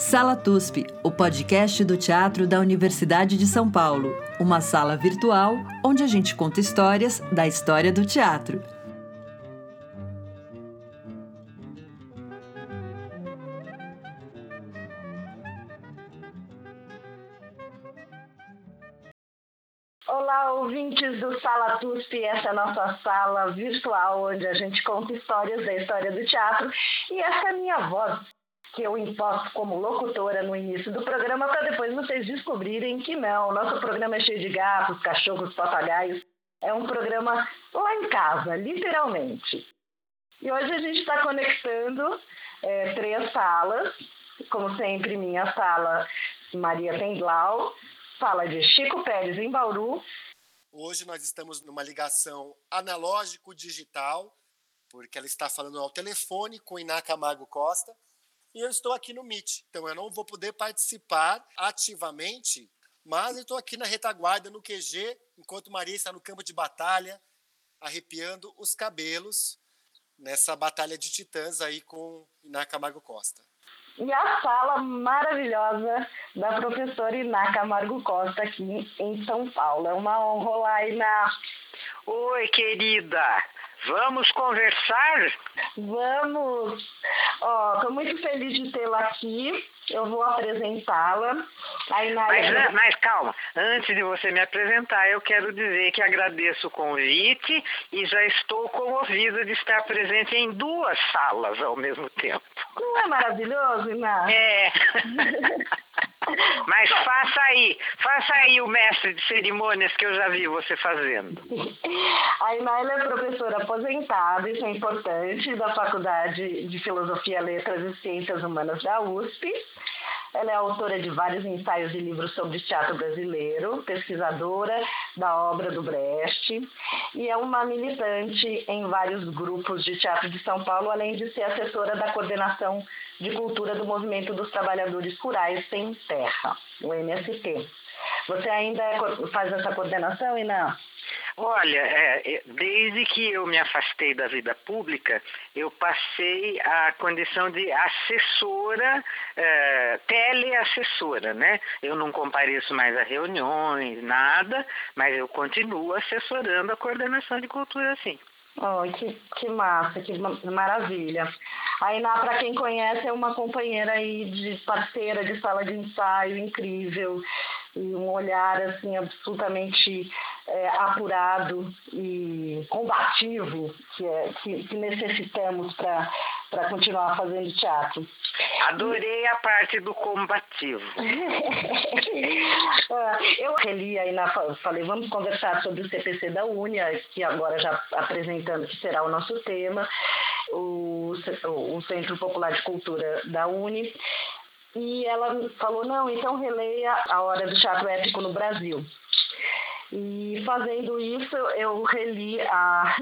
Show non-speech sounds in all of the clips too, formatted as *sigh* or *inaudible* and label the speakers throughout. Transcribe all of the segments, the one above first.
Speaker 1: Sala TUSP, o podcast do teatro da Universidade de São Paulo. Uma sala virtual onde a gente conta histórias da história do teatro.
Speaker 2: Olá, ouvintes do Sala TUSP, essa é a nossa sala virtual onde a gente conta histórias da história do teatro e essa é a minha voz que eu imposto como locutora no início do programa para depois vocês descobrirem que não. Nosso programa é cheio de gatos, cachorros, papagaios. É um programa lá em casa, literalmente. E hoje a gente está conectando é, três salas. Como sempre, minha sala Maria Tendlau, sala de Chico Pérez em Bauru.
Speaker 3: Hoje nós estamos numa ligação analógico-digital, porque ela está falando ao telefone com Iná Camargo Costa e eu estou aqui no Meet. Então eu não vou poder participar ativamente, mas eu estou aqui na retaguarda, no QG, enquanto Maria está no campo de batalha, arrepiando os cabelos nessa batalha de titãs aí com Iná Camargo Costa.
Speaker 2: E a sala maravilhosa da professora Iná Camargo Costa aqui em São Paulo. É uma honra. Olá, Iná.
Speaker 4: Oi, querida. Vamos conversar?
Speaker 2: Vamos! Estou muito feliz de tê-la aqui. Eu vou apresentá-la.
Speaker 4: Mas, mas calma, antes de você me apresentar, eu quero dizer que agradeço o convite e já estou comovida de estar presente em duas salas ao mesmo tempo.
Speaker 2: Não é maravilhoso, Iná?
Speaker 4: É. *laughs* Mas faça aí, faça aí o mestre de cerimônias que eu já vi você fazendo.
Speaker 2: A Inália é professora aposentada, isso é importante, da Faculdade de Filosofia, Letras e Ciências Humanas da USP. Ela é autora de vários ensaios e livros sobre teatro brasileiro, pesquisadora da obra do Brecht e é uma militante em vários grupos de teatro de São Paulo, além de ser assessora da coordenação de cultura do Movimento dos Trabalhadores Rurais Sem Terra, o MST. Você ainda faz essa coordenação, Iná?
Speaker 4: Olha, é, desde que eu me afastei da vida pública, eu passei a condição de assessora, é, teleassessora, né? Eu não compareço mais a reuniões, nada, mas eu continuo assessorando a coordenação de cultura, sim.
Speaker 2: Oh, que, que massa, que maravilha. A Iná, para quem conhece, é uma companheira aí de parceira de sala de ensaio incrível e um olhar assim absolutamente é, apurado e combativo que, é, que, que necessitamos para continuar fazendo teatro.
Speaker 4: Adorei a parte do combativo. *laughs*
Speaker 2: Eu reli aí na falei, vamos conversar sobre o CPC da Unia, que agora já apresentando que será o nosso tema, o, o Centro Popular de Cultura da Uni. E ela falou, não, então releia A Hora do Teatro Épico no Brasil. E fazendo isso, eu reli a,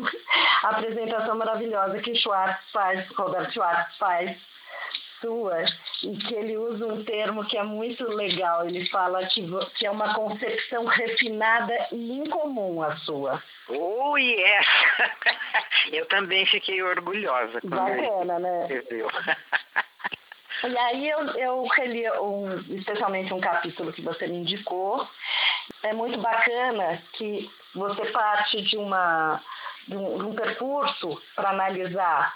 Speaker 2: a *laughs* apresentação maravilhosa que Schwartz faz, Roberto Schwartz faz, sua, e que ele usa um termo que é muito legal. Ele fala que, que é uma concepção refinada e incomum a sua.
Speaker 4: Oh, yes! *laughs* Eu também fiquei orgulhosa.
Speaker 2: Bacana, né? *laughs* E aí eu, eu reli um, especialmente um capítulo que você me indicou. É muito bacana que você parte de, uma, de, um, de um percurso para analisar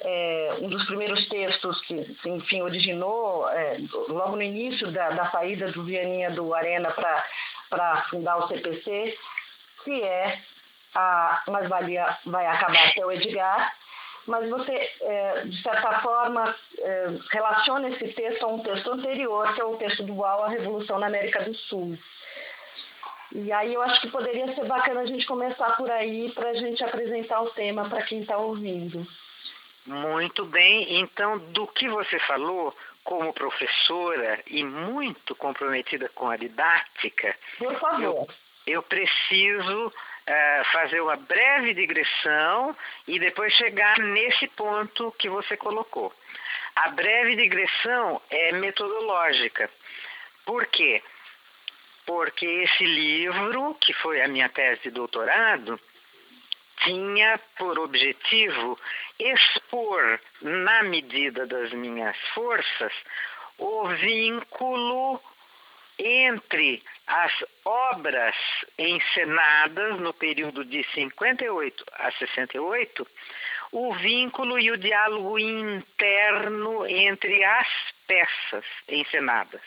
Speaker 2: é, um dos primeiros textos que, enfim, originou é, logo no início da, da saída do Vianinha do Arena para fundar o CPC, que é a Mais Valia Vai Acabar Seu Edgar, mas você, é, de certa forma, é, relaciona esse texto a um texto anterior, que é o texto do UAU, A Revolução na América do Sul. E aí eu acho que poderia ser bacana a gente começar por aí para a gente apresentar o tema para quem está ouvindo.
Speaker 4: Muito bem. Então, do que você falou, como professora e muito comprometida com a didática,
Speaker 2: Por favor.
Speaker 4: Eu, eu preciso uh, fazer uma breve digressão e depois chegar nesse ponto que você colocou. A breve digressão é metodológica. Por quê? Porque esse livro, que foi a minha tese de doutorado, tinha por objetivo expor, na medida das minhas forças, o vínculo entre as obras encenadas no período de 58 a 68, o vínculo e o diálogo interno entre as peças encenadas.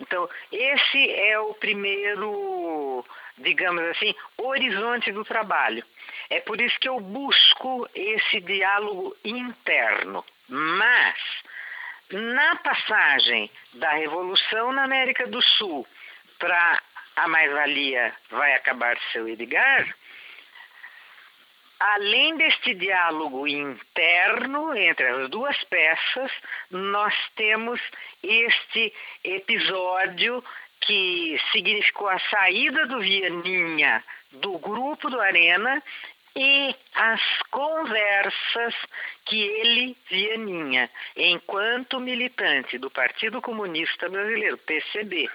Speaker 4: Então, esse é o primeiro, digamos assim, horizonte do trabalho. É por isso que eu busco esse diálogo interno. Mas, na passagem da Revolução na América do Sul para a mais-valia vai acabar seu Edgar, além deste diálogo interno entre as duas peças, nós temos este episódio que significou a saída do Vianinha do grupo do Arena e as conversas que ele, Vianinha, enquanto militante do Partido Comunista Brasileiro, PCB,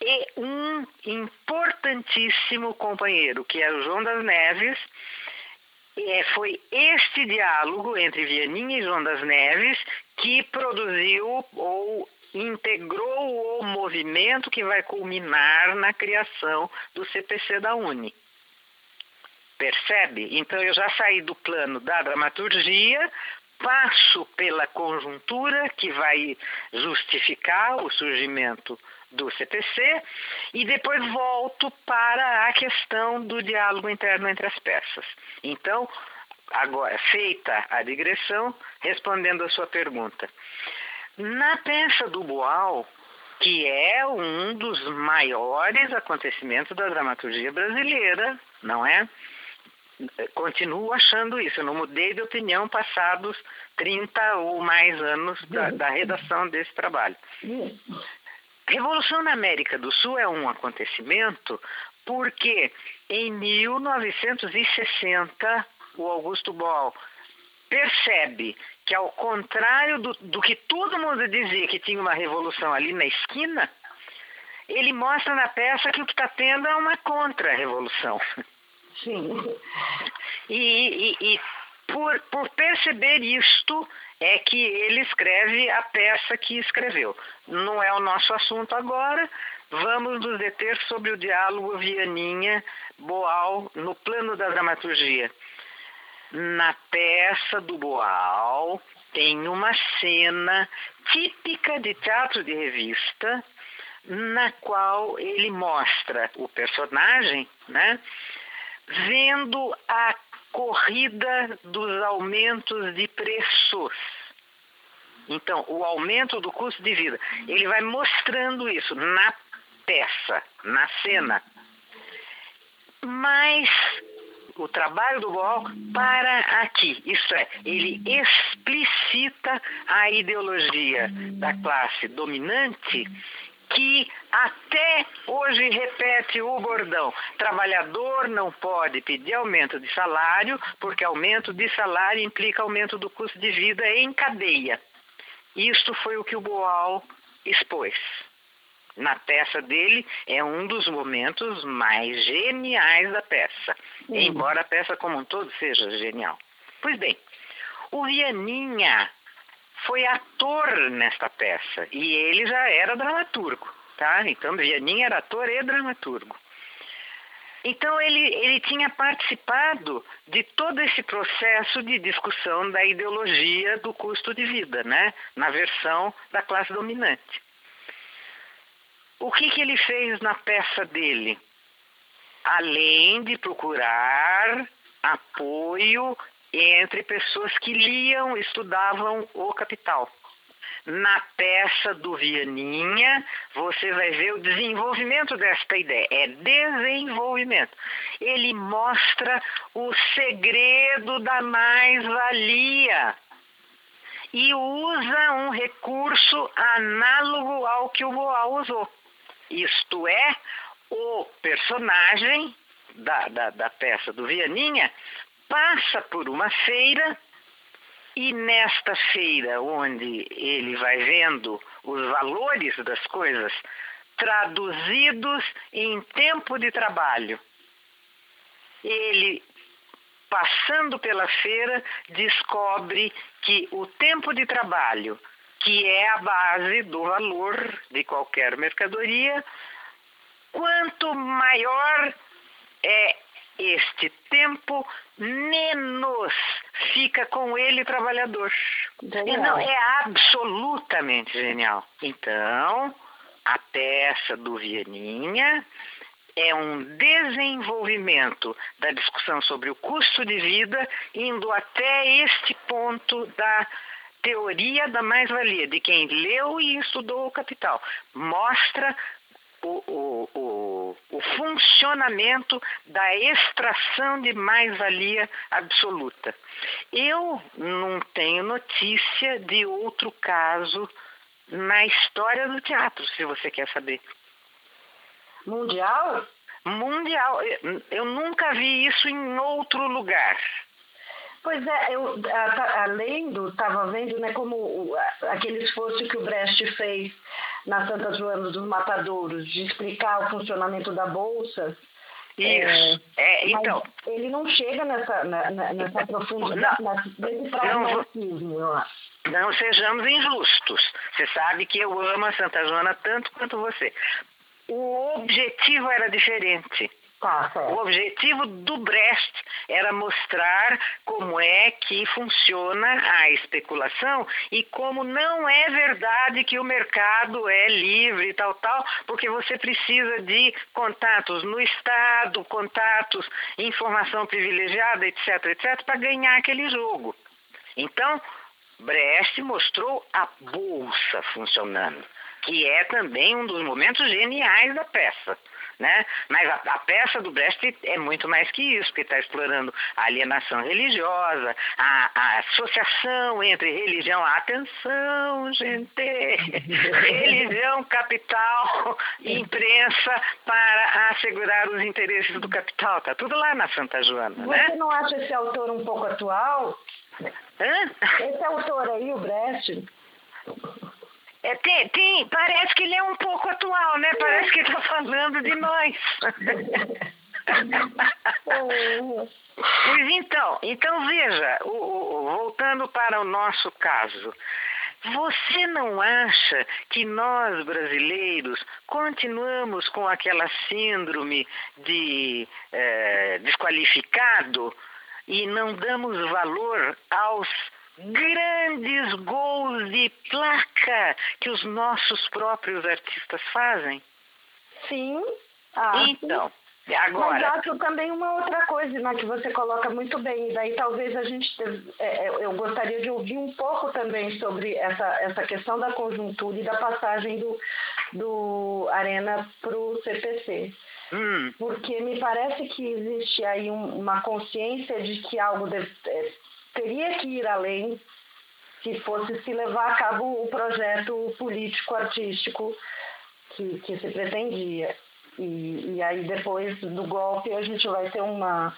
Speaker 4: e um importantíssimo companheiro, que é o João das Neves, é, foi este diálogo entre Vianinha e João das Neves que produziu ou integrou o movimento que vai culminar na criação do CPC da Uni. Percebe? Então eu já saí do plano da dramaturgia, passo pela conjuntura que vai justificar o surgimento do CPC e depois volto para a questão do diálogo interno entre as peças. Então, agora feita a digressão, respondendo a sua pergunta. Na peça do Boal, que é um dos maiores acontecimentos da dramaturgia brasileira, não é? Continuo achando isso, eu não mudei de opinião passados 30 ou mais anos da, da redação desse trabalho. Revolução na América do Sul é um acontecimento porque em 1960 o Augusto Boal percebe que ao contrário do, do que todo mundo dizia que tinha uma revolução ali na esquina, ele mostra na peça que o que está tendo é uma contra-revolução.
Speaker 2: Sim. *laughs*
Speaker 4: E, e, e por, por perceber isto, é que ele escreve a peça que escreveu. Não é o nosso assunto agora. Vamos nos deter sobre o diálogo Vianinha-Boal no plano da dramaturgia. Na peça do Boal tem uma cena típica de teatro de revista, na qual ele mostra o personagem, né, vendo a corrida dos aumentos de preços. Então, o aumento do custo de vida, ele vai mostrando isso na peça, na cena. Mas o trabalho do Boal para aqui, isso é, ele explicita a ideologia da classe dominante que até hoje repete o bordão: trabalhador não pode pedir aumento de salário, porque aumento de salário implica aumento do custo de vida em cadeia. Isto foi o que o Boal expôs. Na peça dele, é um dos momentos mais geniais da peça, uhum. embora a peça como um todo seja genial. Pois bem, o Vianinha foi ator nesta peça e ele já era dramaturgo, tá? Então Vianinha era ator e dramaturgo. Então ele, ele tinha participado de todo esse processo de discussão da ideologia do custo de vida, né? Na versão da classe dominante. O que, que ele fez na peça dele? Além de procurar apoio entre pessoas que liam, estudavam o Capital. Na peça do Vianinha, você vai ver o desenvolvimento desta ideia. É desenvolvimento. Ele mostra o segredo da mais-valia e usa um recurso análogo ao que o Boal usou. Isto é, o personagem da, da, da peça do Vianinha passa por uma feira e nesta feira, onde ele vai vendo os valores das coisas traduzidos em tempo de trabalho, ele, passando pela feira, descobre que o tempo de trabalho que é a base do valor de qualquer mercadoria. Quanto maior é este tempo, menos fica com ele trabalhador. Não, é absolutamente genial. Então, a peça do Vianinha é um desenvolvimento da discussão sobre o custo de vida, indo até este ponto da teoria da mais-valia, de quem leu e estudou o Capital. Mostra o, o, o, o funcionamento da extração de mais-valia absoluta. Eu não tenho notícia de outro caso na história do teatro, se você quer saber.
Speaker 2: Mundial?
Speaker 4: Mundial. Eu nunca vi isso em outro lugar.
Speaker 2: Pois é, eu além do estava vendo, né, como o, aquele esforço que o Brecht fez na Santa Joana dos Matadouros de explicar o funcionamento da bolsa.
Speaker 4: Isso. É, é então.
Speaker 2: Ele não chega nessa, na, nessa profundidade, nesse pragmatismo, eu acho.
Speaker 4: Não sejamos injustos. Você sabe que eu amo a Santa Joana tanto quanto você. O objetivo era diferente.
Speaker 2: Tá,
Speaker 4: o objetivo do Brecht era mostrar como é que funciona a especulação e como não é verdade que o mercado é livre e tal, tal, porque você precisa de contatos no Estado, contatos, informação privilegiada, etc, etc, para ganhar aquele jogo. Então, Brecht mostrou a bolsa funcionando, que é também um dos momentos geniais da peça. Né? Mas a, a, peça do Brecht é muito mais que isso, porque está explorando a alienação religiosa, a, a, associação entre religião, atenção, gente, *laughs* religião, capital e imprensa para assegurar os interesses do capital. Está tudo lá na Santa Joana.
Speaker 2: Você
Speaker 4: né?
Speaker 2: não acha esse autor um pouco atual?
Speaker 4: Hã?
Speaker 2: Esse autor aí, o Brecht,
Speaker 4: é, tem, tem, parece que ele é um pouco atual, né? Parece que está falando de nós. pois então, então veja, o, voltando para o nosso caso, você não acha que nós brasileiros continuamos com aquela síndrome de é, desqualificado e não damos valor aos grandes gols de placa que os nossos próprios artistas fazem.
Speaker 2: Sim.
Speaker 4: Ah, então, agora.
Speaker 2: Mas acho também uma outra coisa né, que você coloca muito bem, e daí talvez a gente. É, é, eu gostaria de ouvir um pouco também sobre essa, essa questão da conjuntura e da passagem do, do Arena para o CPC.
Speaker 4: Hum.
Speaker 2: Porque me parece que existe aí um, uma consciência de que algo deve, é, teria que ir além se fosse se levar a cabo o projeto político-artístico que, que se pretendia. E, e aí depois do golpe a gente vai ter uma,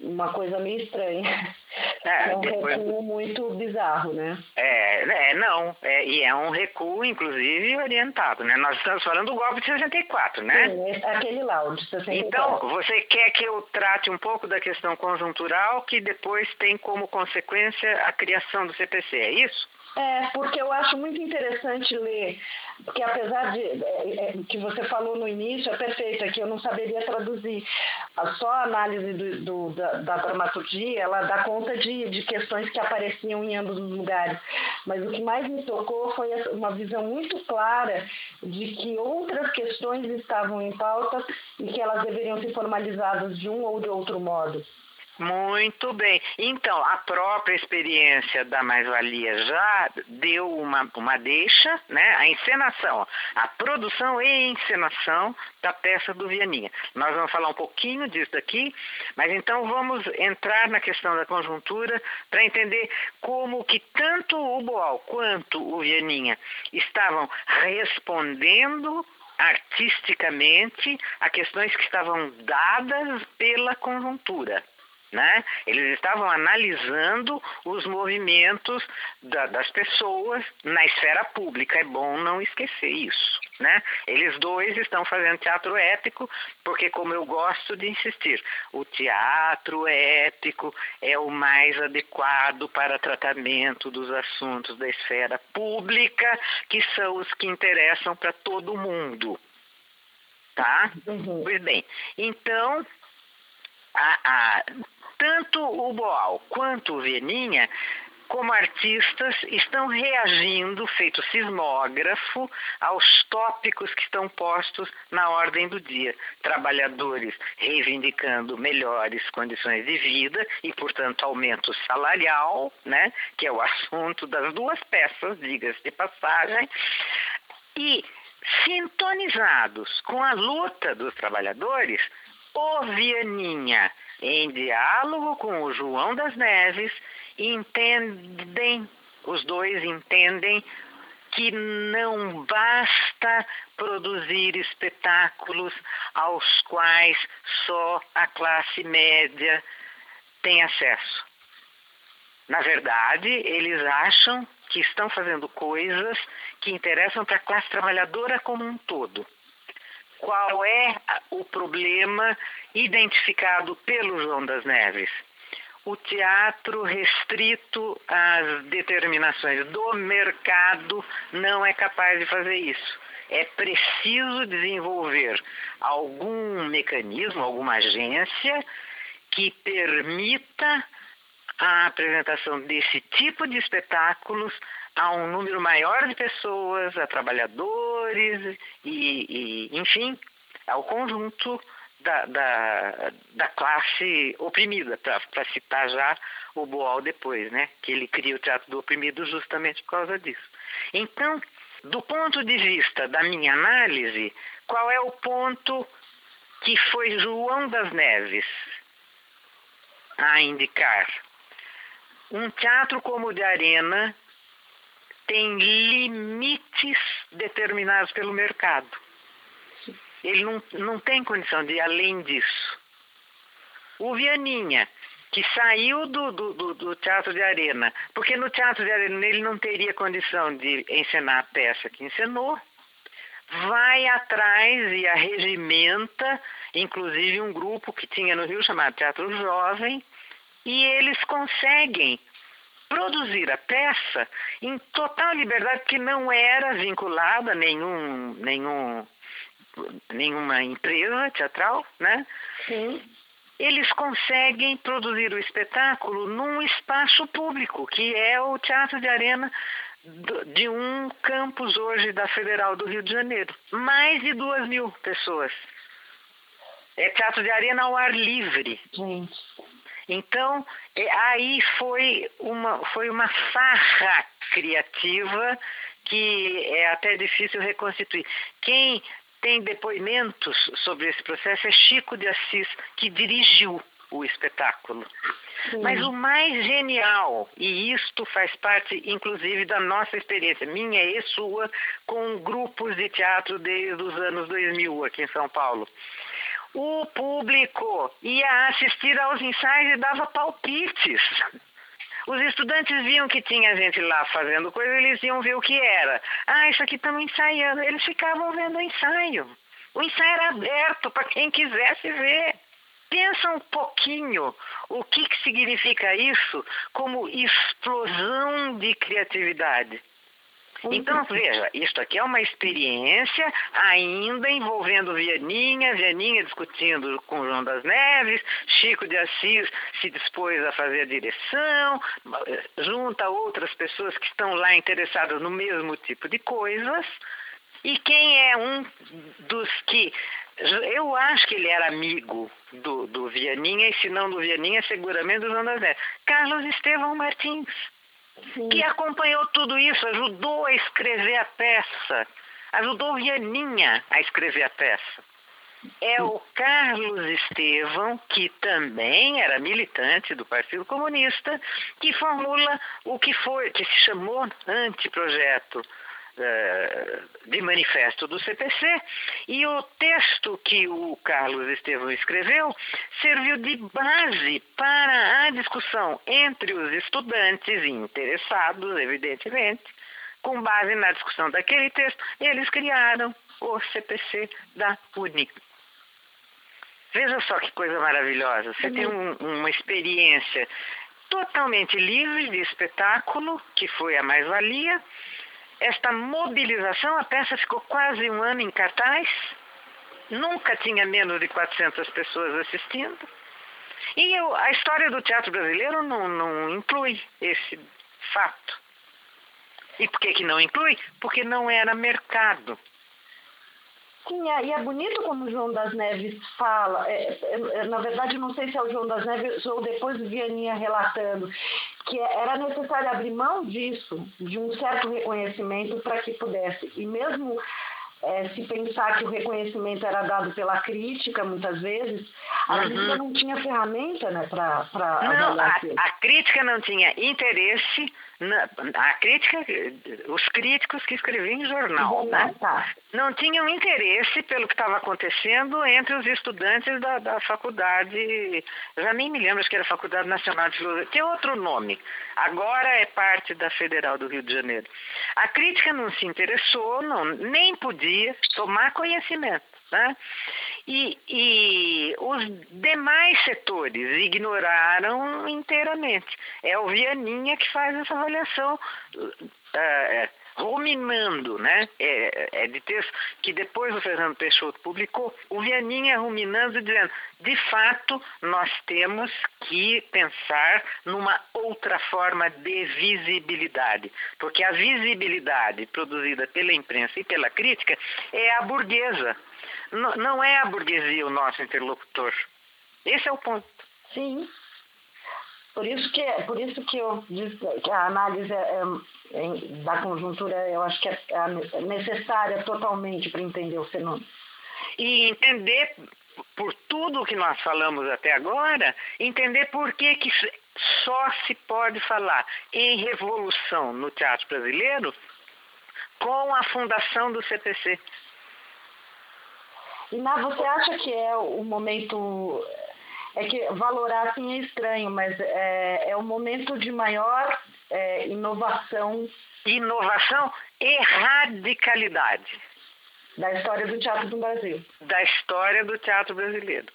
Speaker 2: uma coisa meio estranha. É, é um depois... recuo muito bizarro, né?
Speaker 4: É, é não. É, e é um recuo, inclusive, orientado, né? Nós estamos falando do golpe de 64, né?
Speaker 2: Sim, aquele lá, o de 64.
Speaker 4: Então, você quer que eu trate um pouco da questão conjuntural, que depois tem como consequência a criação do CPC, é isso?
Speaker 2: É, porque eu acho muito interessante ler, porque apesar de é, é, que você falou no início, é perfeito, é que eu não saberia traduzir. Só a análise do, do, da, da, dramaturgia, ela dá conta de, de questões que apareciam em ambos os lugares. Mas o que mais me tocou foi uma visão muito clara de que outras questões estavam em pauta e que elas deveriam ser formalizadas de um ou de outro modo.
Speaker 4: Muito bem. Então, a própria experiência da mais-valia já deu uma, uma deixa, né? A encenação, a produção e encenação da peça do Vianinha. Nós vamos falar um pouquinho disso daqui, mas então vamos entrar na questão da conjuntura para entender como que tanto o Boal quanto o Vianinha estavam respondendo artisticamente a questões que estavam dadas pela conjuntura. Né? Eles estavam analisando os movimentos da, das pessoas na esfera pública. É bom não esquecer isso. Né? Eles dois estão fazendo teatro épico, porque, como eu gosto de insistir, o teatro épico é o mais adequado para tratamento dos assuntos da esfera pública, que são os que interessam para todo mundo. Tá? Uhum. Pois bem, então, a, a, tanto o Boal quanto o Veninha como artistas, estão reagindo, feito sismógrafo, aos tópicos que estão postos na ordem do dia. Trabalhadores reivindicando melhores condições de vida e, portanto, aumento salarial, né, que é o assunto das duas peças, diga-se de passagem, e sintonizados com a luta dos trabalhadores, o Vianinha, em diálogo com o João das Neves, entendem, os dois entendem que não basta produzir espetáculos aos quais só a classe média tem acesso. Na verdade, eles acham que estão fazendo coisas que interessam para a classe trabalhadora como um todo. Qual é o problema identificado pelo João das Neves? o teatro restrito às determinações do mercado não é capaz de fazer isso. É preciso desenvolver algum mecanismo, alguma agência que permita a apresentação desse tipo de espetáculos a um número maior de pessoas, a trabalhadores e, e enfim, ao conjunto da, da, da classe oprimida, para citar já o Boal depois, né? que ele cria o teatro do oprimido justamente por causa disso. Então, do ponto de vista da minha análise, qual é o ponto que foi João das Neves a indicar? Um teatro como o de Arena tem limites determinados pelo mercado. Ele não, não tem condição de ir além disso. O Vianinha, que saiu do, do, do, Teatro de Arena, porque no Teatro de Arena ele não teria condição de encenar a peça que encenou, vai atrás e arregimenta, inclusive um grupo que tinha no Rio chamado Teatro Jovem, e eles conseguem produzir a peça em total liberdade, que não era vinculada a nenhum, nenhum nenhuma empresa teatral, né?
Speaker 2: Sim.
Speaker 4: Eles conseguem produzir o espetáculo num espaço público, que é o Teatro de Arena de um campus hoje da Federal do Rio de Janeiro. Mais de duas mil pessoas. É teatro de arena ao ar livre.
Speaker 2: Gente.
Speaker 4: Então, é, aí foi uma, foi uma farra criativa que é até difícil reconstituir. Quem tem depoimentos sobre esse processo é Chico de Assis, que dirigiu o espetáculo. Sim. Mas o mais genial, e isto faz parte inclusive da nossa experiência, minha e sua, com grupos de teatro desde os anos 2000 aqui em São Paulo. O público ia assistir aos ensaios e dava palpites. Os estudantes viam que tinha gente lá fazendo coisa, eles iam ver o que era. Ah, isso aqui estamos ensaiando. Eles ficavam vendo o ensaio. O ensaio era aberto para quem quisesse ver. Pensa um pouquinho o que, que significa isso como explosão de criatividade. Então, veja, isto aqui é uma experiência ainda envolvendo Vianinha, Vianinha discutindo com João das Neves, Chico de Assis se dispôs a fazer a direção, junta outras pessoas que estão lá interessadas no mesmo tipo de coisas. E quem é um dos que. Eu acho que ele era amigo do, do Vianinha, e se não do Vianinha, seguramente do João das Neves. Carlos Estevão Martins. Sim. que acompanhou tudo isso, ajudou a escrever a peça, ajudou Vianinha a escrever a peça. É o Carlos Estevão, que também era militante do Partido Comunista, que formula o que foi, que se chamou anteprojeto de manifesto do CPC, e o texto que o Carlos Estevão escreveu serviu de base para a discussão entre os estudantes interessados, evidentemente, com base na discussão daquele texto, eles criaram o CPC da UNI. Veja só que coisa maravilhosa. Você tem um, uma experiência totalmente livre de espetáculo, que foi a mais-valia. Esta mobilização, a peça ficou quase um ano em cartaz, nunca tinha menos de 400 pessoas assistindo. E eu, a história do teatro brasileiro não, não inclui esse fato. E por que, que não inclui? Porque não era mercado.
Speaker 2: Sim, é, e é bonito como o João das Neves fala. É, é, na verdade, não sei se é o João das Neves ou depois o Vianinha relatando, que era necessário abrir mão disso, de um certo reconhecimento para que pudesse. E mesmo é, se pensar que o reconhecimento era dado pela crítica, muitas vezes, a uhum. crítica não tinha ferramenta né, para
Speaker 4: Não, a, a, crítica não tinha interesse, na, a crítica, os críticos que escreviam em jornal, né? Tá. não tinham interesse pelo que estava acontecendo entre os estudantes da, da faculdade, já nem me lembro, acho que era a Faculdade Nacional de Filosofia, tem outro nome, agora é parte da Federal do Rio de Janeiro. A crítica não se interessou, não, nem podia tomar conhecimento. Né? E, e os demais setores ignoraram inteiramente. É o Vianinha que faz essa avaliação. Uh, ruminando, né? É, é, de texto que depois o Fernando Peixoto publicou, o Vianinha ruminando dizendo, de fato, nós temos que pensar numa outra forma de visibilidade, porque a visibilidade produzida pela imprensa e pela crítica é a burguesa, não é a burguesia o nosso interlocutor. Esse é o ponto.
Speaker 2: Sim. Por isso que, por isso que eu disse que a análise é, é, da conjuntura eu acho que é, é necessária totalmente para entender o fenômeno.
Speaker 4: E entender, por tudo que nós falamos até agora, entender por que, que só se pode falar em revolução no teatro brasileiro com a fundação do CPC.
Speaker 2: E você acha que é o momento. É que valorar assim é estranho, mas é, é o momento de maior é, inovação.
Speaker 4: Inovação e radicalidade.
Speaker 2: Da história do teatro do Brasil.
Speaker 4: Da história do teatro brasileiro.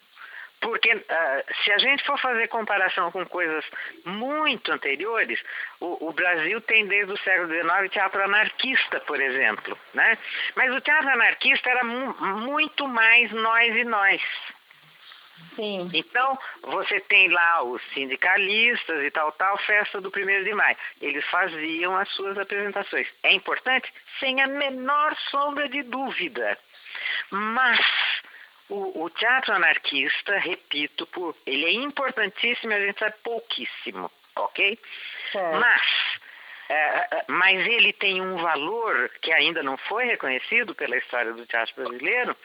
Speaker 4: Porque uh, se a gente for fazer comparação com coisas muito anteriores, o, o, Brasil tem desde o século XIX teatro anarquista, por exemplo. Né? Mas o teatro anarquista era mu muito mais nós e nós.
Speaker 2: Sim.
Speaker 4: Então, você tem lá os sindicalistas e tal, tal, festa do 1 de maio. Eles faziam as suas apresentações. É importante? Sem a menor sombra de dúvida. Mas o, o, teatro anarquista, repito, por, ele é importantíssimo e a gente sabe pouquíssimo, ok? É. Mas, mas ele tem um valor que ainda não foi reconhecido pela história do teatro brasileiro,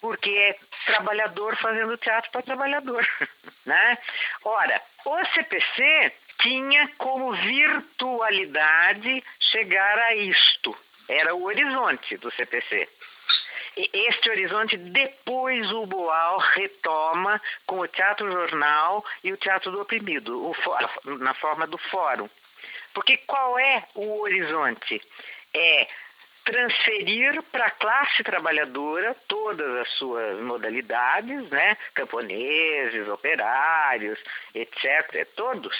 Speaker 4: porque é trabalhador fazendo teatro para trabalhador, *laughs* né? Ora, o CPC tinha como virtualidade chegar a isto. Era o horizonte do CPC. Este horizonte, depois o Boal retoma com o Teatro Jornal e o Teatro do Oprimido, na forma do fórum. Porque qual é o horizonte? É transferir para a classe trabalhadora todas as suas modalidades, né? camponeses, operários, etc., todos,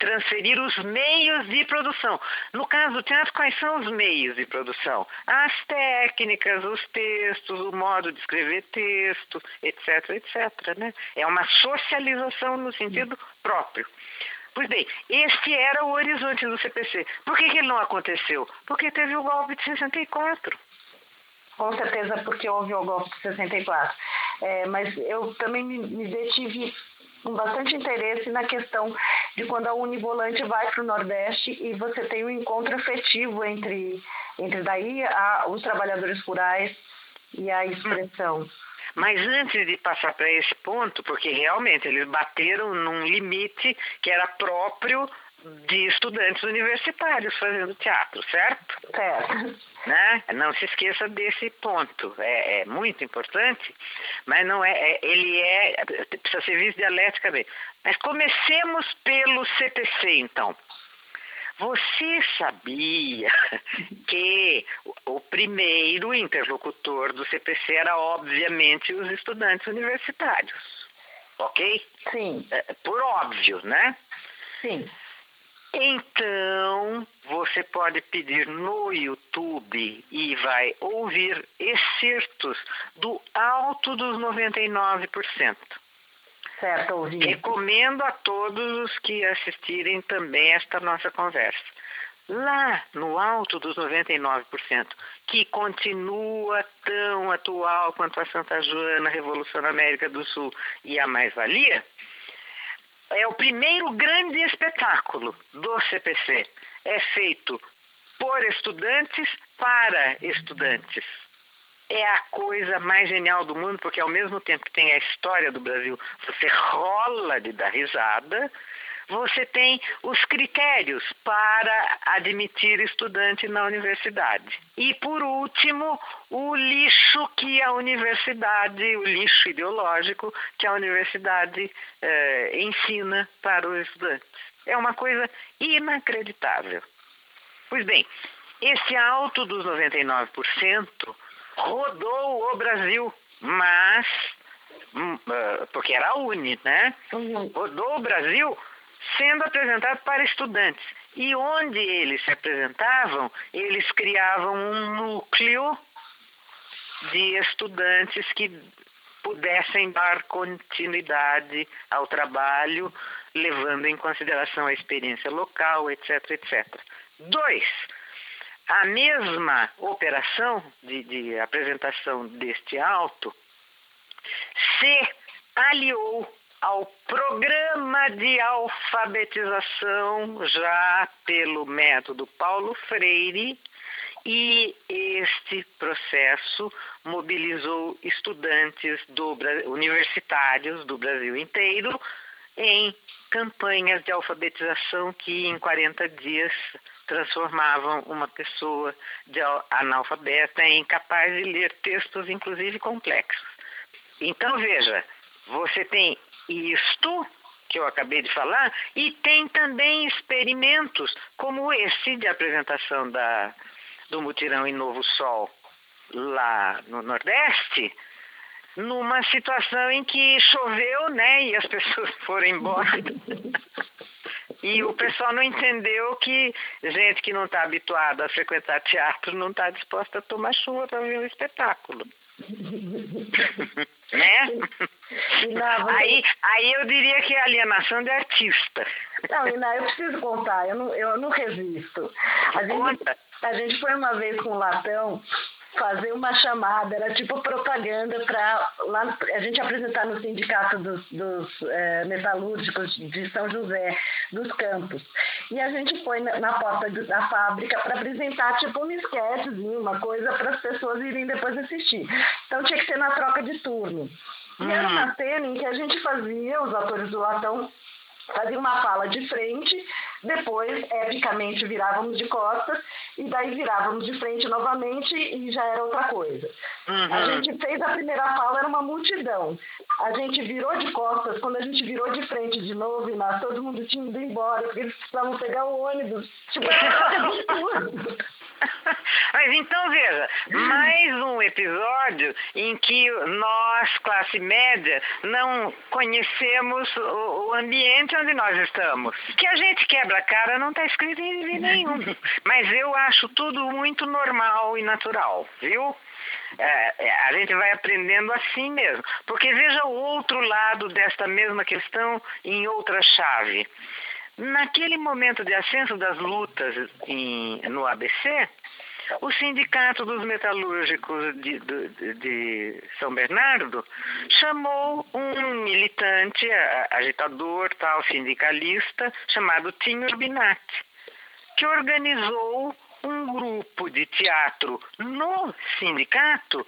Speaker 4: transferir os meios de produção. No caso do teatro, quais são os meios de produção? As técnicas, os textos, o modo de escrever texto, etc, etc. Né? É uma socialização no sentido próprio. Pois bem, este era o horizonte do CPC. Por que, que ele não aconteceu? Porque teve o golpe de 64.
Speaker 2: Com certeza, porque houve o golpe de 64. É, mas eu também me, me detive com bastante interesse na questão de quando a Univolante vai para o Nordeste e você tem um encontro afetivo entre, entre daí a, os trabalhadores rurais e a expressão.
Speaker 4: Mas antes de passar para esse ponto, porque realmente eles bateram num limite que era próprio de estudantes universitários fazendo teatro, certo?
Speaker 2: Certo.
Speaker 4: Né? Não se esqueça desse ponto. É, é muito importante, mas não é, é, ele é precisa ser visto dialeticamente. Mas comecemos pelo CPC, então. Você sabia *laughs* que primeiro interlocutor do CPC era, obviamente, os estudantes universitários? Ok?
Speaker 2: Sim.
Speaker 4: É, por óbvio, né?
Speaker 2: Sim.
Speaker 4: Então, você pode pedir no YouTube e vai ouvir excertos do alto dos 99%.
Speaker 2: Certo, ouvi.
Speaker 4: Recomendo a todos os que assistirem também esta nossa conversa. Lá no alto dos 99%, que continua tão atual quanto a Santa Joana, a Revolução na América do Sul e a mais-valia, é o primeiro grande espetáculo do CPC. É feito por estudantes para estudantes. É a coisa mais genial do mundo, porque ao mesmo tempo que tem a história do Brasil, você rola de dar risada, você tem os critérios para admitir estudante na universidade. E, por último, o lixo que a universidade, o lixo ideológico que a universidade eh, ensina para os estudantes. É uma coisa inacreditável. Pois bem, esse alto dos 99% rodou o Brasil, mas hum, eh, porque era a Uni, né?
Speaker 2: Uhum.
Speaker 4: Rodou o Brasil sendo apresentado para estudantes. E onde eles se apresentavam, eles criavam um núcleo de estudantes que pudessem dar continuidade ao trabalho, levando em consideração a experiência local, etc, etc. Dois, a mesma operação de, de apresentação deste auto se aliou ao programa de alfabetização já pelo método Paulo Freire e este processo mobilizou estudantes do, universitários do Brasil inteiro em campanhas de alfabetização que em 40 dias transformavam uma pessoa de analfabeta em capaz de ler textos, inclusive complexos. Então, veja, você tem isto que eu acabei de falar e tem também experimentos como esse de apresentação da, do mutirão em Novo Sol lá no Nordeste, numa situação em que choveu, né, e as *laughs* pessoas foram embora. E o pessoal não entendeu que gente que não está habituada a frequentar teatro não está disposta a tomar chuva para ver o espetáculo. *laughs* né?
Speaker 2: Você...
Speaker 4: aí, aí eu diria que é alienação de artista.
Speaker 2: Não, Iná, eu preciso contar, eu não, eu não resisto. A gente, a gente foi uma vez com o Latão fazer uma chamada, era tipo propaganda para lá a gente apresentar no sindicato dos, dos é, metalúrgicos de São José dos Campos. E a gente foi na, na porta da fábrica para apresentar tipo um esquetezinho, uma coisa para as pessoas irem depois assistir. Então tinha que ser na troca de turno. E era uma
Speaker 4: Hum.
Speaker 2: cena em que a gente fazia, os atores do latão faziam uma fala de frente, depois, epicamente, virávamos de costas, e daí virávamos de frente novamente e já era outra coisa. A
Speaker 4: Uhum.
Speaker 2: gente fez a primeira fala, era uma multidão. A gente virou de costas, quando a gente virou de frente de novo, e nós, todo mundo tinha ido embora, porque eles precisavam pegar o ônibus. Tipo, um. *laughs*
Speaker 4: Mas então veja, mais um episódio em que nós, classe média, não conhecemos o, o ambiente onde nós estamos. Que a gente quebra a cara não está escrito em livro nenhum. *laughs* Mas eu acho tudo muito normal e natural, viu? É, é, a gente vai aprendendo assim mesmo. Porque veja o outro lado desta mesma questão em outra chave. Naquele momento de ascenso das lutas em, no ABC, o Sindicato dos Metalúrgicos de, de, de São Bernardo chamou um militante, agitador, tal, sindicalista, chamado Tim Urbinati, que organizou um grupo de teatro no sindicato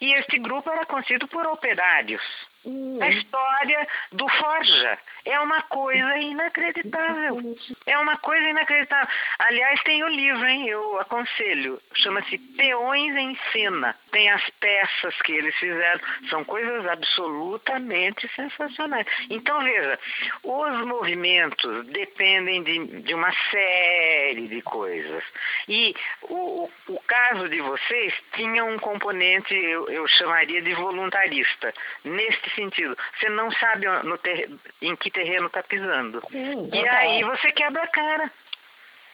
Speaker 4: e este grupo era constituído por operários. Hum. A história do Forja. É uma coisa inacreditável. É uma coisa inacreditável. Aliás, tem o livro, hein? Eu aconselho. Chama-se Peões em Cena. Tem as peças que eles fizeram. São coisas absolutamente sensacionais. Então, veja, os movimentos dependem de, de uma série de coisas. E o, o, caso de vocês tinha um componente, eu, eu chamaria de voluntarista. Neste sentido, você não sabe ter, em que terreno está pisando. Sim, e aí você quebra a cara.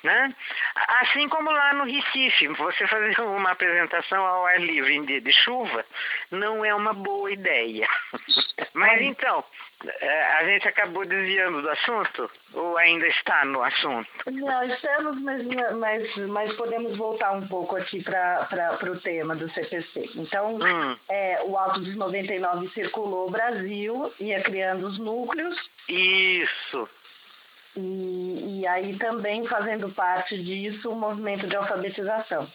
Speaker 4: Né? Assim como lá no Recife, você fazer *laughs* uma apresentação ao ar livre em dia de chuva não é uma boa ideia. *laughs* Mas então, é, a gente acabou desviando do assunto ou ainda está no assunto?
Speaker 2: Não, estamos, mas, mas, mas podemos voltar um pouco aqui para o tema do CPC. Então, hum. é, o Alto dos 99 circulou o Brasil, ia criando os núcleos.
Speaker 4: Isso.
Speaker 2: E, e aí também fazendo parte disso o movimento de alfabetização.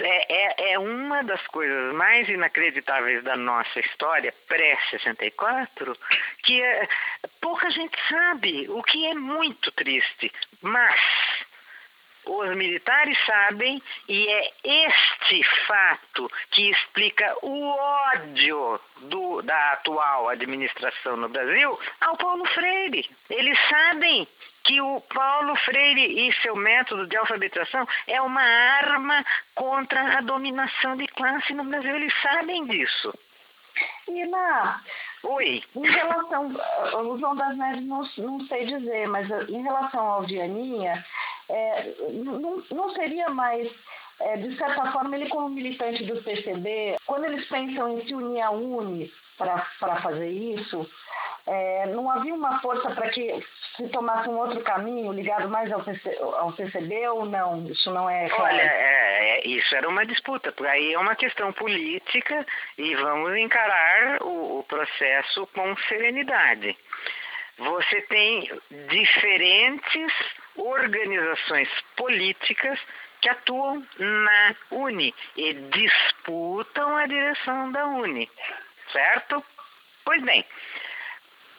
Speaker 4: É, é, é, uma das coisas mais inacreditáveis da nossa história pré-64 que é, pouca gente sabe, o que é muito triste. Mas os militares sabem e é este fato que explica o ódio do, da atual administração no Brasil ao Paulo Freire. Eles sabem que o Paulo Freire e seu método de alfabetização é uma arma contra a dominação de classe no Brasil. Eles sabem disso.
Speaker 2: Ina,
Speaker 4: Oi.
Speaker 2: Em relação, o João das Neves não, não sei dizer, mas em relação ao Vianinha, é, não, não seria mais, é, de certa forma, ele como militante do PCB, quando eles pensam em se unir à UNE para fazer isso, é, não havia uma força para que se tomasse um outro caminho ligado mais ao, PC, ao PCB ou não? Isso não é.
Speaker 4: Olha, é, é, isso era uma disputa, porque aí é uma questão política e vamos encarar o, o processo com serenidade. Você tem diferentes organizações políticas que atuam na UNE e disputam a direção da UNE, certo? Pois bem,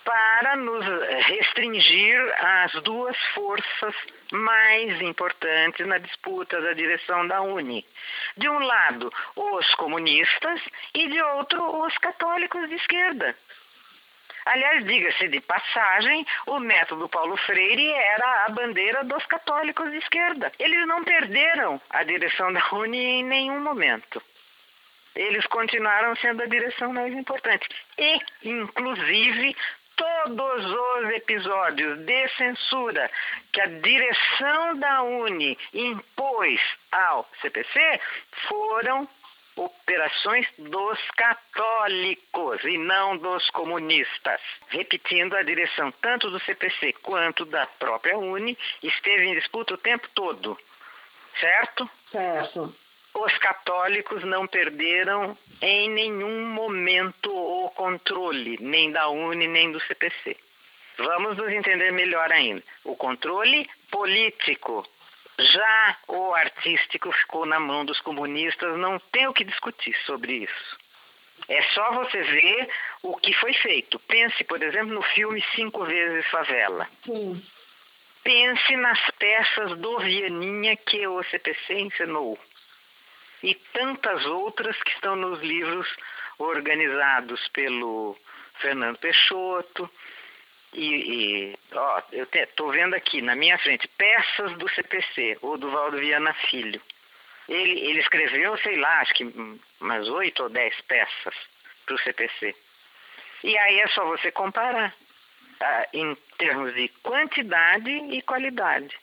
Speaker 4: para nos restringir às duas forças mais importantes na disputa da direção da UNE. De um lado, os comunistas e de outro, os católicos de esquerda. Aliás, diga-se de passagem, o método Paulo Freire era a bandeira dos católicos de esquerda. Eles não perderam a direção da UNE em nenhum momento. Eles continuaram sendo a direção mais importante. E, inclusive, todos os episódios de censura que a direção da UNE impôs ao CPC foram operações dos católicos e não dos comunistas. Repetindo, a direção tanto do CPC quanto da própria UNE esteve em disputa o tempo todo, certo?
Speaker 2: Certo.
Speaker 4: Os católicos não perderam em nenhum momento o controle, nem da UNE, nem do CPC. Vamos nos entender melhor ainda. O controle político já o artístico ficou na mão dos comunistas, não tem o que discutir sobre isso. É só você ver o que foi feito. Pense, por exemplo, no filme Cinco Vezes Favela.
Speaker 2: Sim.
Speaker 4: Pense nas peças do Vianinha que o CPC ensinou. E tantas outras que estão nos livros organizados pelo Fernando Peixoto, e, e ó, eu estou vendo aqui na minha frente peças do CPC, ou do Valdo Viana Filho. Ele, ele escreveu, sei lá, acho que umas oito ou dez peças para o CPC. E aí é só você comparar tá? em termos de quantidade e qualidade.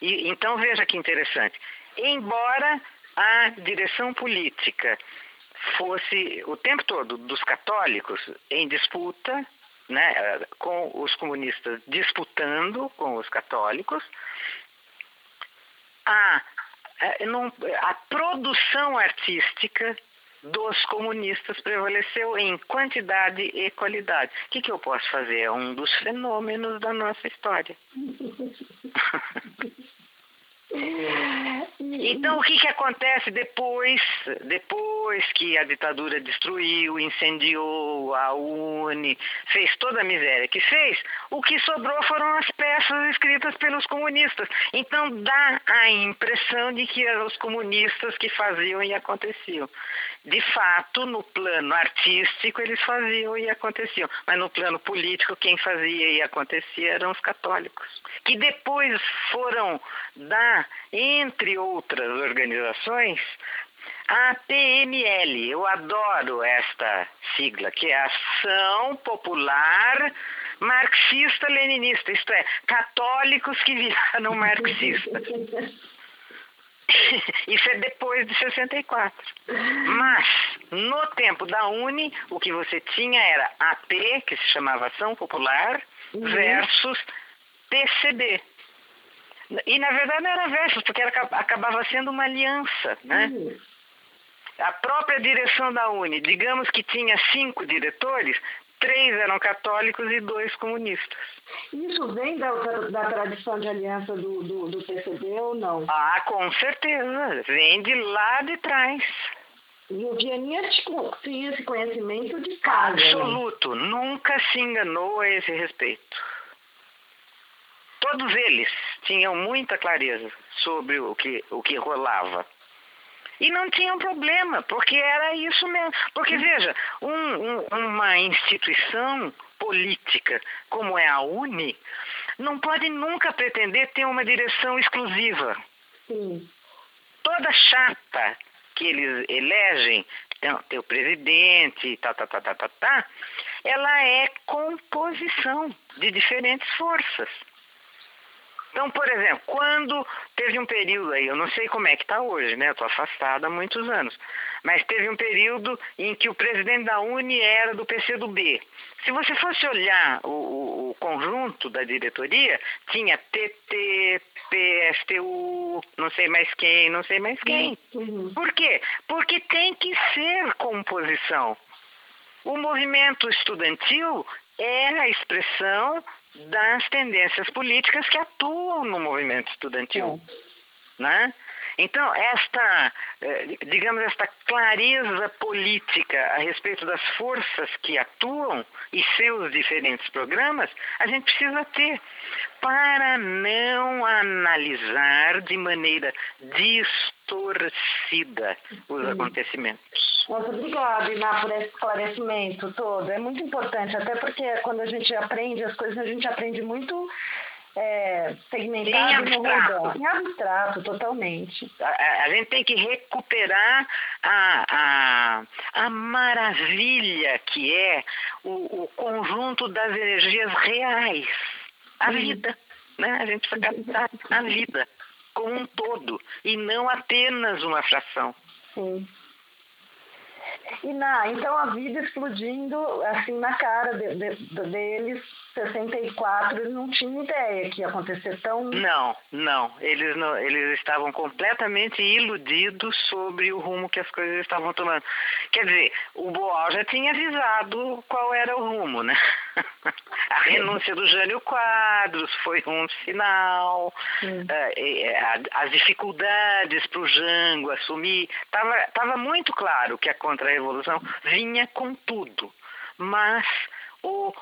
Speaker 4: E, então veja que interessante. Embora a direção política fosse o tempo todo dos católicos em disputa né, com os comunistas disputando com os católicos, a, a produção artística dos comunistas prevaleceu em quantidade e qualidade. O que, que eu posso fazer? É um dos fenômenos da nossa história. *laughs* então, o que, que acontece depois, depois que a ditadura destruiu, incendiou a UNE, fez toda a miséria que fez, o que sobrou foram as peças escritas pelos comunistas. Então dá a impressão de que eram os comunistas que faziam e aconteciam. De fato, no plano artístico eles faziam e aconteciam, mas no plano político quem fazia e acontecia eram os católicos, que depois foram dar, entre outras organizações, a PML, eu adoro esta sigla, que é Ação Popular Marxista-Leninista, isto é, católicos que viraram *laughs* marxistas. *laughs* Isso é depois de 64. Mas, no tempo da Uni, o que você tinha era AP, que se chamava Ação Popular, uhum. versus PCB. E, na verdade, não era versus, porque era, acabava sendo uma aliança, né? Uhum a própria direção da Uni, digamos que tinha cinco diretores, três eram católicos e dois comunistas.
Speaker 2: Isso vem da, da tradição de aliança do, do, do PCB ou não?
Speaker 4: Ah, com certeza. Vem de lá de trás.
Speaker 2: E o Vianinha tinha esse conhecimento de casa.
Speaker 4: Né? Absoluto. Né? Nunca se enganou a esse respeito. Todos eles tinham muita clareza sobre o que, o que rolava. E não tinham problema, porque era isso mesmo. Porque, veja, um, um, uma instituição política como é a UNE não pode nunca pretender ter uma direção exclusiva. Sim. Toda chapa que eles elegem, tem o presidente, tá, tá, tá, tá, tá, tá, ela é composição de diferentes forças. Então, por exemplo, quando teve um período aí, eu não sei como é que está hoje, né? Eu estou afastada há muitos anos. Mas teve um período em que o presidente da Uni era do PCdoB. Se você fosse olhar o, o conjunto da diretoria, tinha TT, PSTU, não sei mais quem, não sei mais quem. Uhum. Por quê? Porque tem que ser composição. O movimento estudantil é a expressão das tendências políticas que atuam no movimento estudantil. É. Né? Então, esta, eh, digamos, esta clareza política a respeito das forças que atuam e seus diferentes programas, a gente precisa ter para não analisar de maneira distorcida os acontecimentos.
Speaker 2: Nossa, obrigada, Iná, por esse esclarecimento todo. É muito importante, até porque quando a gente aprende as coisas, a gente aprende muito é, segmentado em abstrato. Em abstrato, totalmente.
Speaker 4: A, a, gente tem que recuperar a, a, a maravilha que é o, o conjunto das energias reais, a vida. Né? A gente precisa captar a vida como um todo e não apenas uma fração.
Speaker 2: Sim. E na, então a vida explodindo assim na cara de, de, deles, 64, eles não tinham ideia que ia acontecer tão.
Speaker 4: Não, não. Eles não, eles estavam completamente iludidos sobre o rumo que as coisas estavam tomando. Quer dizer, o Boal já tinha avisado qual era o rumo, né? *laughs* A renúncia do Jânio Quadros foi um sinal, uh, as dificuldades para o Jango assumir. Estava tava muito claro que a contra-revolução vinha com tudo, mas o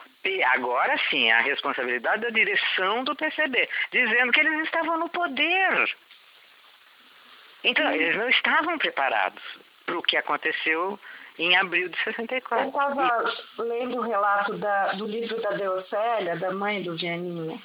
Speaker 4: agora sim a responsabilidade da direção do PCB, dizendo que eles estavam no poder. Então, eles não estavam preparados para o que aconteceu em abril de 64. Eu
Speaker 2: estava lendo o relato da, do livro da Deocélia, da mãe do Vianinho.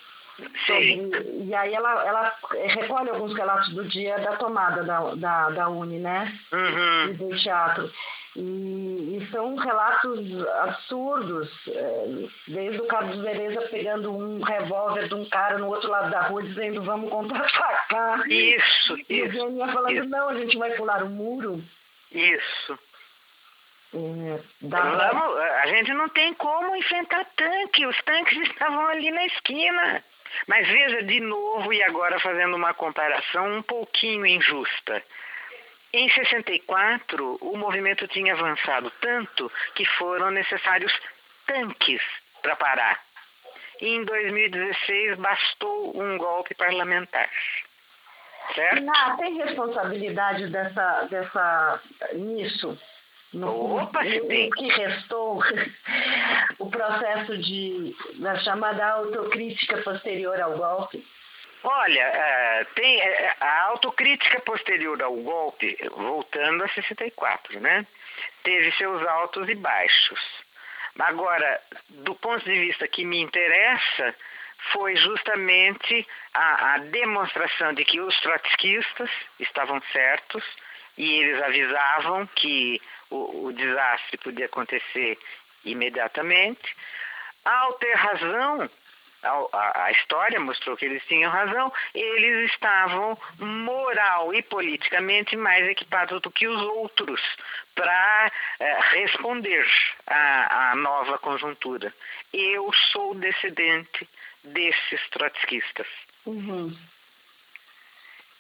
Speaker 4: Sim.
Speaker 2: e aí ela, ela recolhe alguns relatos do dia da tomada da, da, da Uni, né?
Speaker 4: Uhum.
Speaker 2: Do teatro. E, e, são relatos absurdos, é, desde o Carlos Vereza pegando um revólver de um cara no outro lado da rua dizendo vamos contra-atacar.
Speaker 4: Isso,
Speaker 2: e
Speaker 4: isso.
Speaker 2: E o falando,
Speaker 4: isso.
Speaker 2: não, a gente vai pular o muro.
Speaker 4: Isso.
Speaker 2: É,
Speaker 4: Vamos, a gente não tem como enfrentar tanque, os tanques *laughs* estavam ali na esquina. Mas veja de novo, e agora fazendo uma comparação um pouquinho injusta. Em 64, o movimento tinha avançado tanto que foram necessários tanques para parar. E em 2016 bastou um golpe parlamentar. Certo?
Speaker 2: Não, tem responsabilidade dessa, dessa, nisso?
Speaker 4: No, Opa,
Speaker 2: no, no que restou *laughs* o processo de, da chamada autocrítica posterior ao golpe?
Speaker 4: Olha, é, tem é, a autocrítica posterior ao golpe, voltando a 64, né? Teve seus altos e baixos. Agora, do ponto de vista que me interessa, foi justamente a, a demonstração de que os trotskistas estavam certos e eles avisavam que o, o desastre podia acontecer imediatamente. Ao ter razão, a, a, história mostrou que eles tinham razão, eles estavam moral e politicamente mais equipados do que os outros para é, responder à, nova conjuntura. Eu sou descendente desses trotskistas.
Speaker 2: Uhum.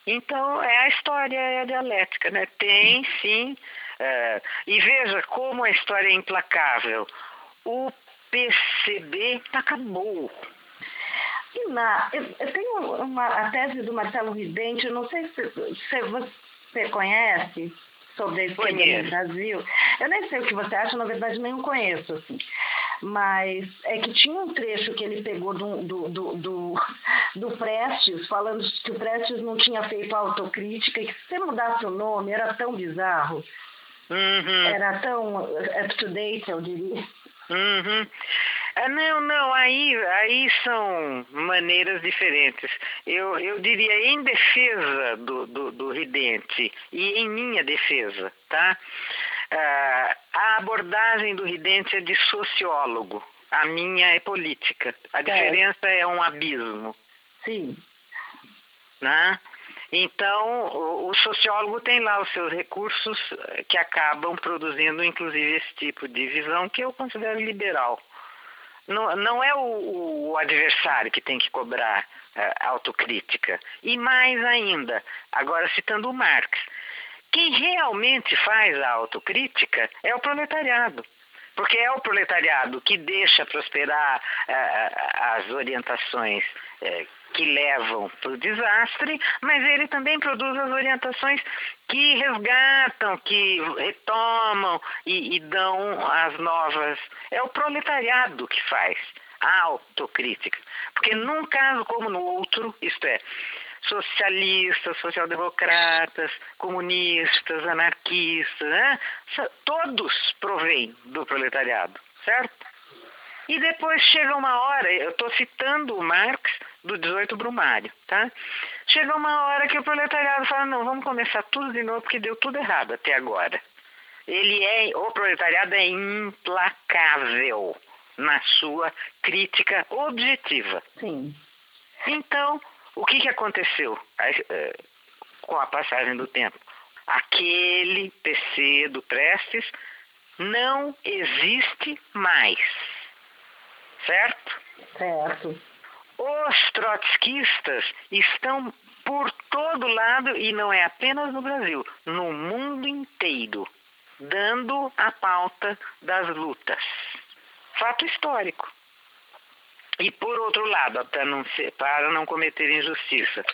Speaker 4: Então, é a história, é a dialética, né? Tem, sim. É, e veja como a história é implacável. O PCB acabou.
Speaker 2: Na, eu, eu tenho uma, a tese do Marcelo Ridente, eu não sei se, se você conhece sobre a esquerda no Brasil. Eu nem sei o que você acha, na verdade nem o conheço. Assim mas é que tinha um trecho que ele pegou do, do, do, do, do Prestes, falando que o Prestes não tinha feito autocrítica e que se você mudasse o nome era tão bizarro,
Speaker 4: uhum.
Speaker 2: era tão up-to-date, eu diria.
Speaker 4: Uhum. É, não, não, aí, aí são maneiras diferentes. Eu, eu diria em defesa do, do, do Ridente e em minha defesa, tá? Uh, a abordagem do Ridente é de sociólogo, a minha é política. A é. diferença é um abismo.
Speaker 2: Sim.
Speaker 4: Né? Então, o, o, sociólogo tem lá os seus recursos eh, que acabam produzindo, inclusive, esse tipo de visão que eu considero liberal. Não, não é o, o adversário que tem que cobrar uh, autocrítica. E mais ainda, agora citando o Marx, quem realmente faz a autocrítica é o proletariado. Porque é o proletariado que deixa prosperar uh, as orientações que levam para o desastre, mas ele também produz as orientações que resgatam, que retomam e, e dão as novas. É o proletariado que faz a autocrítica. Porque num caso como no outro, isto é, socialistas, social-democratas, comunistas, anarquistas, né? todos provêm do proletariado, certo? E depois chega uma hora, eu estou citando o Marx do 18 Brumário, tá? Chega uma hora que o proletariado fala, não, vamos começar tudo de novo porque deu tudo errado até agora. Ele é, o proletariado é implacável na sua crítica objetiva.
Speaker 2: Sim.
Speaker 4: Então, o que, que aconteceu é, com a passagem do tempo? Aquele PC do Prestes não existe mais. Certo?
Speaker 2: Certo.
Speaker 4: Os trotskistas estão por todo lado, e não é apenas no Brasil, no mundo inteiro, dando a pauta das lutas. Fato histórico. E por outro lado, para não, ser, para não cometer injustiça,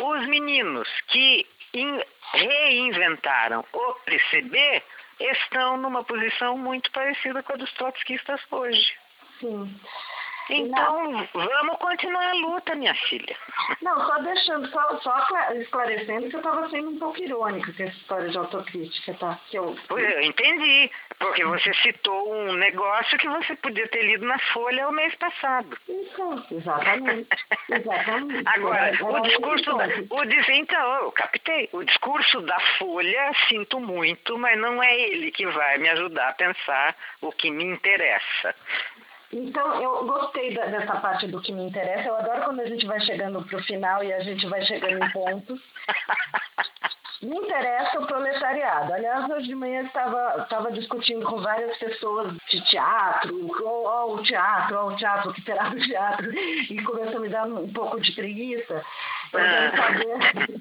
Speaker 4: os meninos que in, reinventaram o PCB estão numa posição muito parecida com a dos trotskistas hoje.
Speaker 2: Sim.
Speaker 4: Então, não. vamos continuar a luta, minha filha.
Speaker 2: Não, só deixando, só, só esclarecendo que eu estava sendo um pouco irônica com essa história de autocrítica, tá? Que eu...
Speaker 4: Eu entendi, porque você citou um negócio que você podia ter lido na Folha o mês passado.
Speaker 2: Isso, exatamente. *laughs* exatamente.
Speaker 4: Agora, o discurso, da, o então, eu captei, o discurso da Folha, sinto muito, mas não é ele que vai me ajudar a pensar o que me interessa.
Speaker 2: Então, eu gostei da, dessa parte do que me interessa. Eu adoro quando a gente vai chegando para o final e a gente vai chegando em pontos. me interessa o proletariado. Aliás, hoje de manhã estava estava discutindo com várias pessoas de teatro, ou, ou o teatro, ou o teatro, o que será do teatro, e começou a me dar um pouco de preguiça. Eu quero saber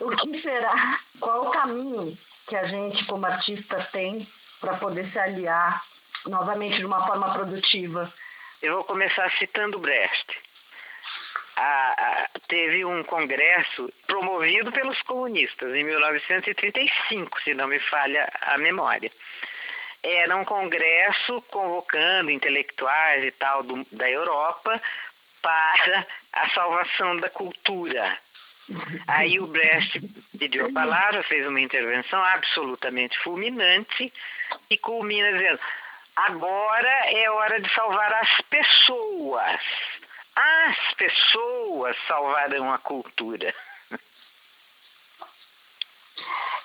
Speaker 2: *laughs* o que será, qual o caminho que a gente, como artista, tem para poder se aliar novamente de uma forma produtiva.
Speaker 4: Eu vou começar citando Brecht. a, a, teve um congresso promovido pelos comunistas em 1935, se não me falha a memória. Era um congresso convocando intelectuais e tal do, da Europa para a salvação da cultura. Aí o Brecht pediu a palavra, fez uma intervenção absolutamente fulminante e culmina dizendo: agora é hora de salvar as pessoas. As pessoas salvarão a cultura.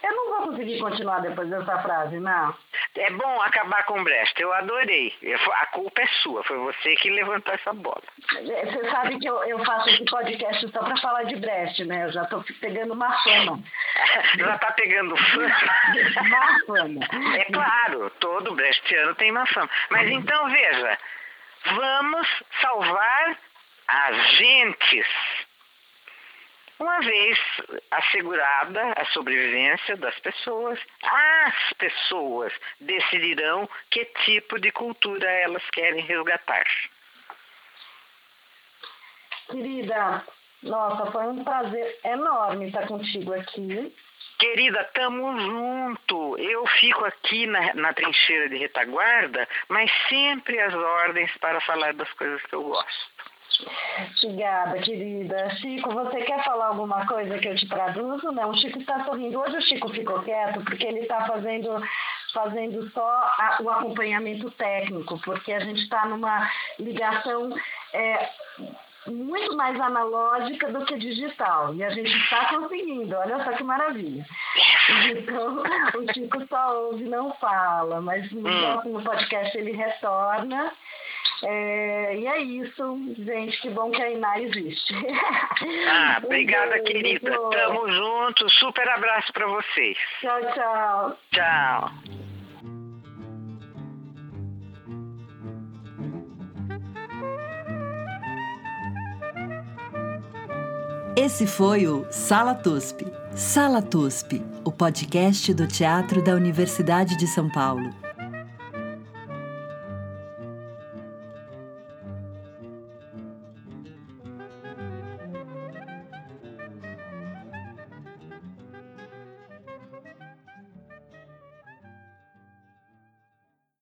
Speaker 2: Eu não vou conseguir continuar depois dessa frase, não.
Speaker 4: É bom acabar com Brecht, eu adorei. a culpa é sua, foi você que levantou essa bola.
Speaker 2: É, você sabe que eu, eu faço esse podcast só para falar de Brecht, né? Eu já estou pegando uma fama. *laughs*
Speaker 4: já está pegendo fama? *laughs*
Speaker 2: uma fama.
Speaker 4: É claro, todo brechtiano tem uma fama. Mas então, veja, vamos salvar as gentes uma vez assegurada a sobrevivência das pessoas, as pessoas decidirão que tipo de cultura elas querem resgatar.
Speaker 2: Querida, nossa, foi um prazer enorme estar contigo aqui.
Speaker 4: Querida, tamo junto. Eu fico aqui na, na trincheira de retaguarda, mas sempre às ordens para falar das coisas que eu gosto.
Speaker 2: Obrigada, querida. Chico, você quer falar alguma coisa que eu te traduzo? Não, o Chico está sorrindo. Hoje o Chico ficou quieto porque ele está fazendo, fazendo só a, o acompanhamento técnico, porque a gente está numa ligação é, muito mais analógica do que digital. E a gente está conseguindo, olha só que maravilha. Então, o Chico só ouve, não fala, mas no hum. próximo podcast ele retorna. É, e é isso, gente. Que bom que a Iná existe. *laughs*
Speaker 4: Ah, obrigada, querida. Tamo junto. Super abraço para vocês.
Speaker 2: Tchau, tchau.
Speaker 4: Tchau.
Speaker 1: Esse foi o Sala TUSP. Sala TUSP, o podcast do Teatro da Universidade de São Paulo.